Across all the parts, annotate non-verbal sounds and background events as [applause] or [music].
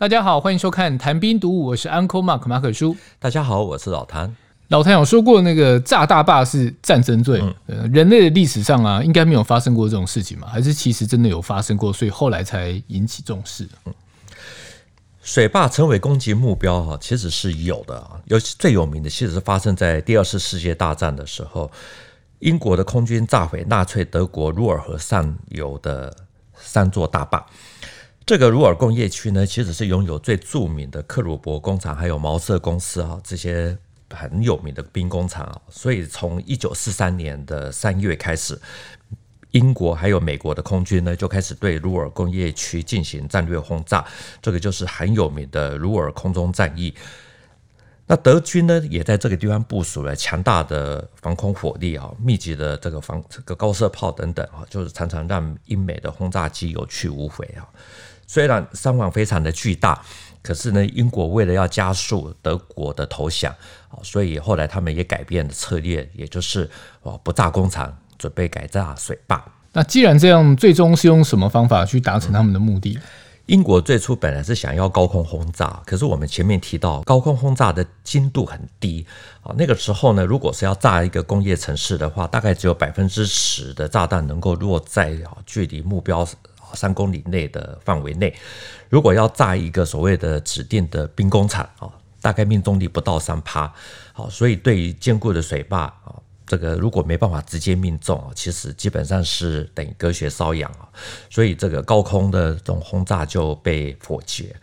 大家好，欢迎收看《谈兵读武》，我是 Uncle Mark 马可叔。大家好，我是老谭。老谭有说过，那个炸大坝是战争罪。嗯、人类的历史上啊，应该没有发生过这种事情嘛？还是其实真的有发生过，所以后来才引起重视？嗯，水坝成为攻击目标哈，其实是有的啊。尤其最有名的，其实是发生在第二次世界大战的时候，英国的空军炸毁纳粹德国鲁尔河上游的三座大坝。这个鲁尔工业区呢，其实是拥有最著名的克虏伯工厂，还有茅舍公司啊，这些很有名的兵工厂啊。所以从一九四三年的三月开始，英国还有美国的空军呢，就开始对鲁尔工业区进行战略轰炸。这个就是很有名的鲁尔空中战役。那德军呢，也在这个地方部署了强大的防空火力啊，密集的这个防这个高射炮等等啊，就是常常让英美的轰炸机有去无回啊。虽然伤亡非常的巨大，可是呢，英国为了要加速德国的投降，所以后来他们也改变了策略，也就是不炸工厂，准备改炸水坝。那既然这样，最终是用什么方法去达成他们的目的？英国最初本来是想要高空轰炸，可是我们前面提到高空轰炸的精度很低啊。那个时候呢，如果是要炸一个工业城市的话，大概只有百分之十的炸弹能够落在啊距离目标。三公里内的范围内，如果要炸一个所谓的指定的兵工厂啊，大概命中率不到三趴。好，所以对于坚固的水坝啊，这个如果没办法直接命中啊，其实基本上是等于隔靴搔痒啊。所以这个高空的这种轰炸就被否决。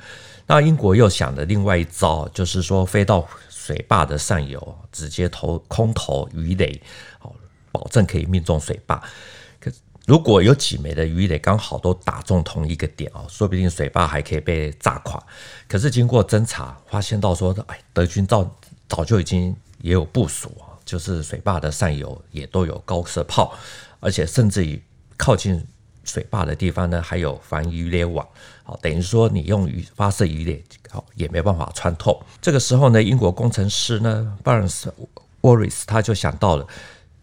那英国又想了另外一招，就是说飞到水坝的上游，直接投空投鱼雷，好，保证可以命中水坝。可如果有几枚的鱼雷刚好都打中同一个点哦，说不定水坝还可以被炸垮。可是经过侦查，发现到说，哎，德军早早就已经也有部署啊，就是水坝的上游也都有高射炮，而且甚至于靠近水坝的地方呢，还有防鱼雷网。好，等于说你用鱼发射鱼雷，好也没办法穿透。这个时候呢，英国工程师呢，巴尔斯沃瑞斯他就想到了，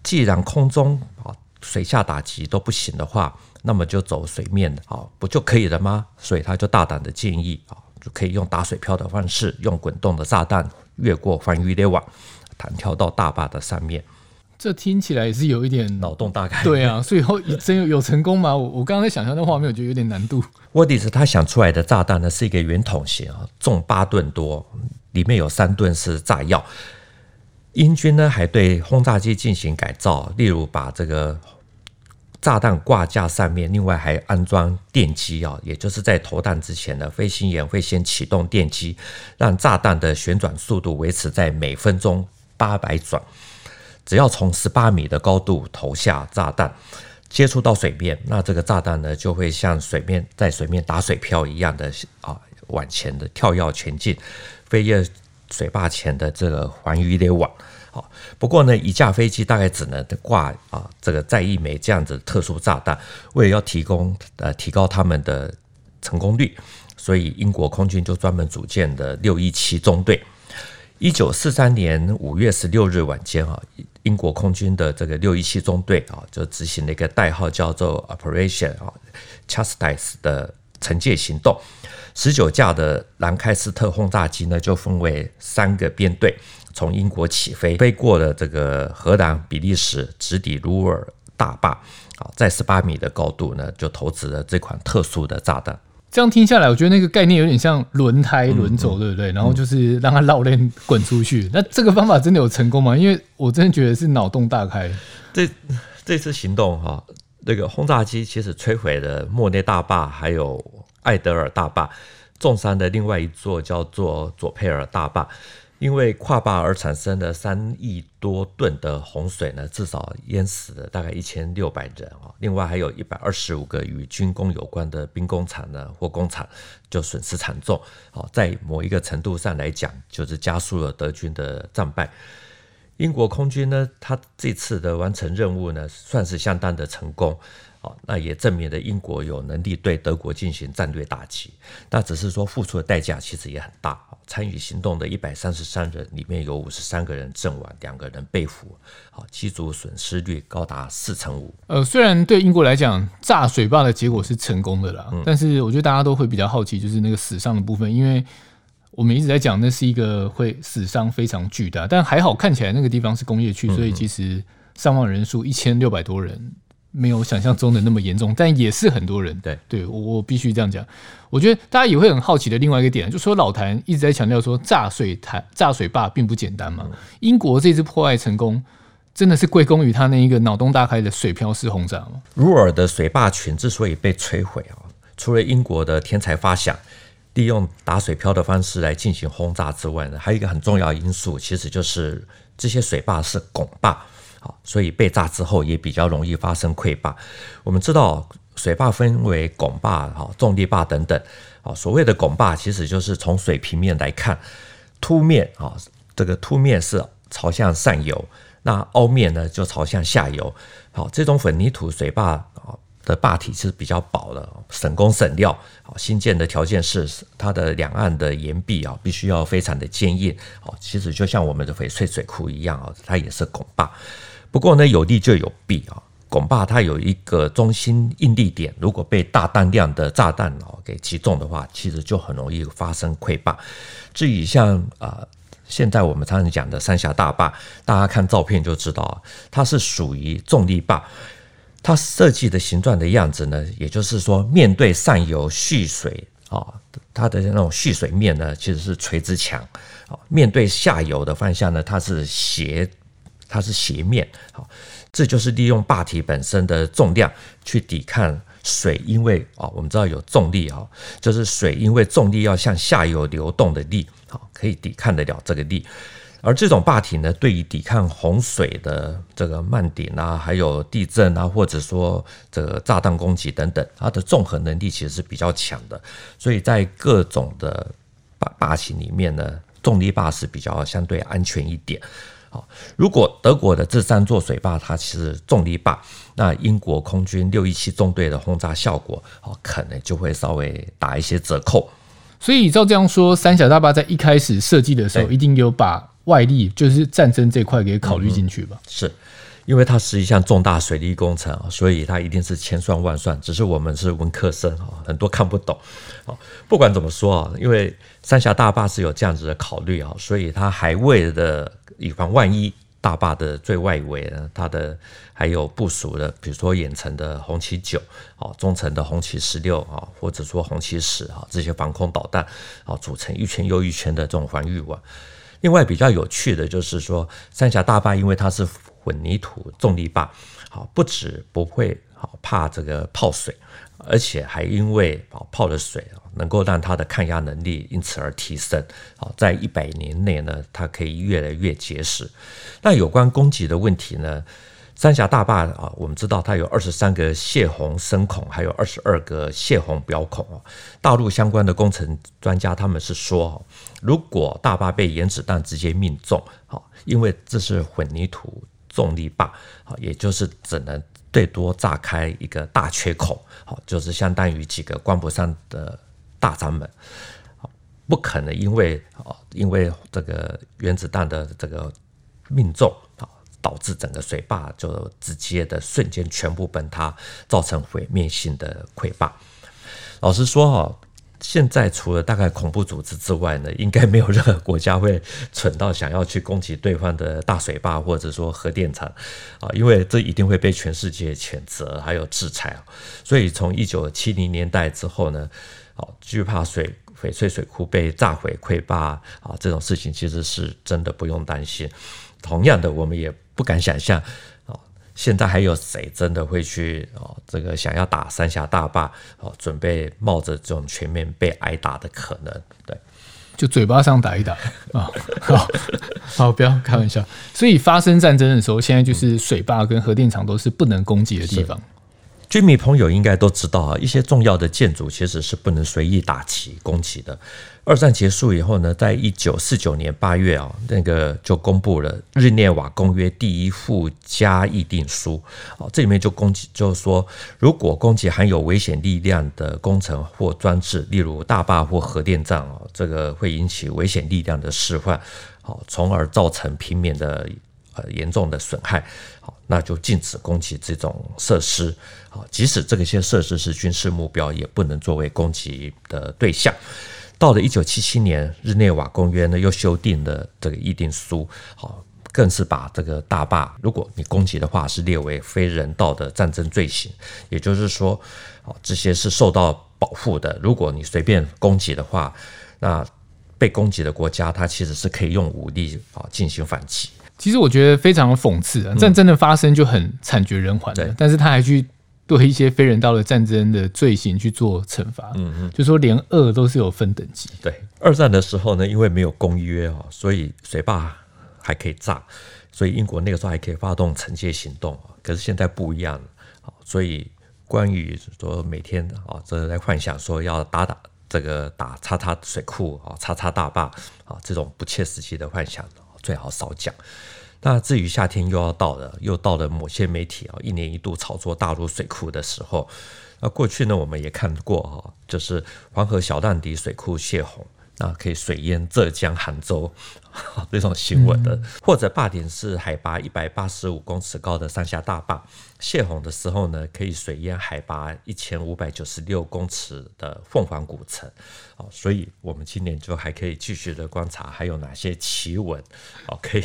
既然空中啊。水下打击都不行的话，那么就走水面啊，不就可以了吗？所以他就大胆的建议啊，就可以用打水漂的方式，用滚动的炸弹越过防鱼雷网，弹跳到大坝的上面。这听起来也是有一点脑洞大开。对啊，所以后真有有成功吗？我我刚刚在想象那画面，我觉得有点难度。沃迪斯他想出来的炸弹呢，是一个圆筒形啊，重八吨多，里面有三吨是炸药。英军呢还对轰炸机进行改造，例如把这个炸弹挂架上面，另外还安装电机啊，也就是在投弹之前呢，飞行员会先启动电机，让炸弹的旋转速度维持在每分钟八百转。只要从十八米的高度投下炸弹，接触到水面，那这个炸弹呢就会像水面在水面打水漂一样的啊往前的跳跃前进，飞越。水坝前的这个防鱼雷网，好，不过呢，一架飞机大概只能挂啊这个载一枚这样子特殊炸弹，为了要提供呃提高他们的成功率，所以英国空军就专门组建的六一七中队。一九四三年五月十六日晚间啊，英国空军的这个六一七中队啊，就执行了一个代号叫做 Operation 啊 Chastise 的惩戒行动。十九架的兰开斯特轰炸机呢，就分为三个编队，从英国起飞，飞过了这个荷兰、比利时，直抵卢尔大坝。啊，在十八米的高度呢，就投掷了这款特殊的炸弹。这样听下来，我觉得那个概念有点像轮胎轮走，对不对？然后就是让它绕链滚出去。那这个方法真的有成功吗？因为我真的觉得是脑洞大开。这这次行动哈，那个轰炸机其实摧毁了莫内大坝，还有。艾德尔大坝，重伤的另外一座叫做佐佩尔大坝，因为跨坝而产生的三亿多吨的洪水呢，至少淹死了大概一千六百人啊。另外还有一百二十五个与军工有关的兵工厂呢或工厂就损失惨重。好，在某一个程度上来讲，就是加速了德军的战败。英国空军呢，他这次的完成任务呢，算是相当的成功。哦，那也证明了英国有能力对德国进行战略打击，那只是说付出的代价其实也很大。参与行动的一百三十三人里面有五十三个人阵亡，两个人被俘，好，机组损失率高达四成五。呃，虽然对英国来讲炸水坝的结果是成功的啦，嗯，但是我觉得大家都会比较好奇，就是那个死伤的部分，因为我们一直在讲那是一个会死伤非常巨大，但还好看起来那个地方是工业区，所以其实伤亡人数一千六百多人。没有想象中的那么严重，但也是很多人。对，对我我必须这样讲。我觉得大家也会很好奇的另外一个点，就说老谭一直在强调说炸水台、炸水坝并不简单嘛。嗯、英国这次破坏成功，真的是归功于他那一个脑洞大开的水漂式轰炸吗？鲁尔的水坝群之所以被摧毁啊，除了英国的天才发想，利用打水漂的方式来进行轰炸之外呢，还有一个很重要的因素，其实就是这些水坝是拱坝。所以被炸之后也比较容易发生溃坝。我们知道水坝分为拱坝、哈重力坝等等。啊，所谓的拱坝其实就是从水平面来看，凸面啊，这个凸面是朝向上游，那凹面呢就朝向下游。好，这种混凝土水坝啊的坝体是比较薄的，省工省料。好，新建的条件是它的两岸的岩壁啊必须要非常的坚硬。好，其实就像我们的翡翠水库一样啊，它也是拱坝。不过呢，有利就有弊啊。拱坝它有一个中心应力点，如果被大弹量的炸弹哦给击中的话，其实就很容易发生溃坝。至于像啊，现在我们常常讲的三峡大坝，大家看照片就知道，它是属于重力坝。它设计的形状的样子呢，也就是说，面对上游蓄水啊，它的那种蓄水面呢，其实是垂直墙啊；面对下游的方向呢，它是斜。它是斜面，好，这就是利用坝体本身的重量去抵抗水，因为啊，我们知道有重力啊，就是水因为重力要向下游流动的力，好，可以抵抗得了这个力。而这种坝体呢，对于抵抗洪水的这个漫顶啊，还有地震啊，或者说这个炸弹攻击等等，它的综合能力其实是比较强的。所以在各种的坝坝型里面呢，重力坝是比较相对安全一点。如果德国的这三座水坝它是重力坝，那英国空军六一七纵队的轰炸效果，哦，可能就会稍微打一些折扣。所以照这样说，三峡大坝在一开始设计的时候，一定有把外力，就是战争这块给考虑进去吧？嗯，是。因为它是一项重大水利工程啊，所以它一定是千算万算。只是我们是文科生啊，很多看不懂。不管怎么说啊，因为三峡大坝是有这样子的考虑啊，所以它还为了以防万一，大坝的最外围呢，它的还有部署的，比如说远程的红旗九啊，中程的红旗十六啊，或者说红旗十啊，这些防空导弹啊，组成一圈又一圈的这种防御网。另外比较有趣的就是说，三峡大坝因为它是混凝土重力坝，好，不止不会怕这个泡水，而且还因为啊泡的水能够让它的抗压能力因此而提升，好，在一百年内呢，它可以越来越结实。那有关攻击的问题呢，三峡大坝啊，我们知道它有二十三个泄洪深孔，还有二十二个泄洪表孔啊。大陆相关的工程专家他们是说，如果大坝被原子弹直接命中，好，因为这是混凝土。重力坝，好，也就是只能最多炸开一个大缺口，好，就是相当于几个关不上的大闸门，不可能因为啊，因为这个原子弹的这个命中啊，导致整个水坝就直接的瞬间全部崩塌，造成毁灭性的溃坝。老实说哈。现在除了大概恐怖组织之外呢，[laughs] 应该没有任何国家会蠢到想要去攻击对方的大水坝或者说核电厂啊，因为这一定会被全世界谴责还有制裁。所以从一九七零年代之后呢，哦，惧怕水翡翠水库被炸毁溃坝啊这种事情其实是真的不用担心。同样的，我们也不敢想象。现在还有谁真的会去哦？这个想要打三峡大坝哦，准备冒着这种全面被挨打的可能？对，就嘴巴上打一打啊！[laughs] 好，好，不要开玩笑。所以发生战争的时候，现在就是水坝跟核电厂都是不能攻击的地方。军迷朋友应该都知道啊，一些重要的建筑其实是不能随意打旗攻击的。二战结束以后呢，在一九四九年八月啊，那个就公布了《日内瓦公约》第一附加议定书。哦，这里面就攻击，就是说，如果攻击含有危险力量的工程或装置，例如大坝或核电站哦，这个会引起危险力量的释放，好，从而造成平民的呃严重的损害，好，那就禁止攻击这种设施。好，即使这个些设施是军事目标，也不能作为攻击的对象。到了一九七七年，日内瓦公约呢又修订了这个议定书，好，更是把这个大坝，如果你攻击的话，是列为非人道的战争罪行。也就是说，好，这些是受到保护的。如果你随便攻击的话，那被攻击的国家，它其实是可以用武力啊进行反击。其实我觉得非常讽刺啊，战争的发生就很惨绝人寰的，嗯、但是他还去。对一些非人道的战争的罪行去做惩罚，嗯嗯，就说连恶都是有分等级。对，二战的时候呢，因为没有公约啊，所以水坝还可以炸，所以英国那个时候还可以发动惩戒行动。可是现在不一样了，所以关于说每天啊，这在幻想说要打打这个打叉叉水库啊、叉叉大坝啊，这种不切实际的幻想，最好少讲。那至于夏天又要到了，又到了某些媒体啊一年一度炒作大陆水库的时候，那过去呢我们也看过哈，就是黄河小浪底水库泄洪，那可以水淹浙江杭州 [laughs] 这种新闻的，或者坝顶是海拔一百八十五公尺高的三峡大坝，泄洪的时候呢可以水淹海拔一千五百九十六公尺的凤凰古城，所以我们今年就还可以继续的观察还有哪些奇闻，可以。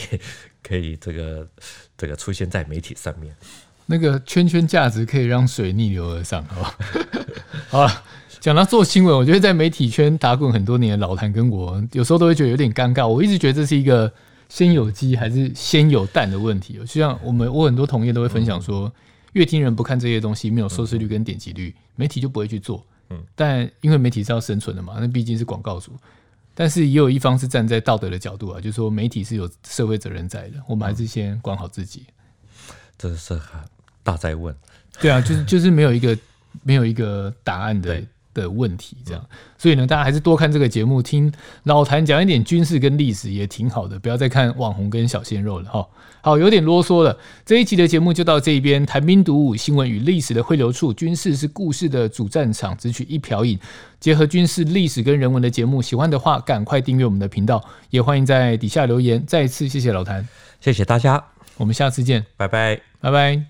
可以这个这个出现在媒体上面，那个圈圈价值可以让水逆流而上，好吧？[laughs] 好了，讲到做新闻，我觉得在媒体圈打滚很多年的老谭跟我，有时候都会觉得有点尴尬。我一直觉得这是一个先有鸡还是先有蛋的问题。就像我们我很多同业都会分享说，阅听人不看这些东西，没有收视率跟点击率，媒体就不会去做。嗯，但因为媒体是要生存的嘛，那毕竟是广告主。但是也有一方是站在道德的角度啊，就是说媒体是有社会责任在的，我们还是先管好自己。这是很大哉问。对啊，就是就是没有一个没有一个答案的的问题，这样。所以呢，大家还是多看这个节目，听老谭讲一点军事跟历史也挺好的，不要再看网红跟小鲜肉了哈。好，有点啰嗦了。这一集的节目就到这一边。谈兵读武，新闻与历史的汇流处，军事是故事的主战场，只取一瓢饮，结合军事、历史跟人文的节目。喜欢的话，赶快订阅我们的频道，也欢迎在底下留言。再次谢谢老谭，谢谢大家，我们下次见，拜拜，拜拜。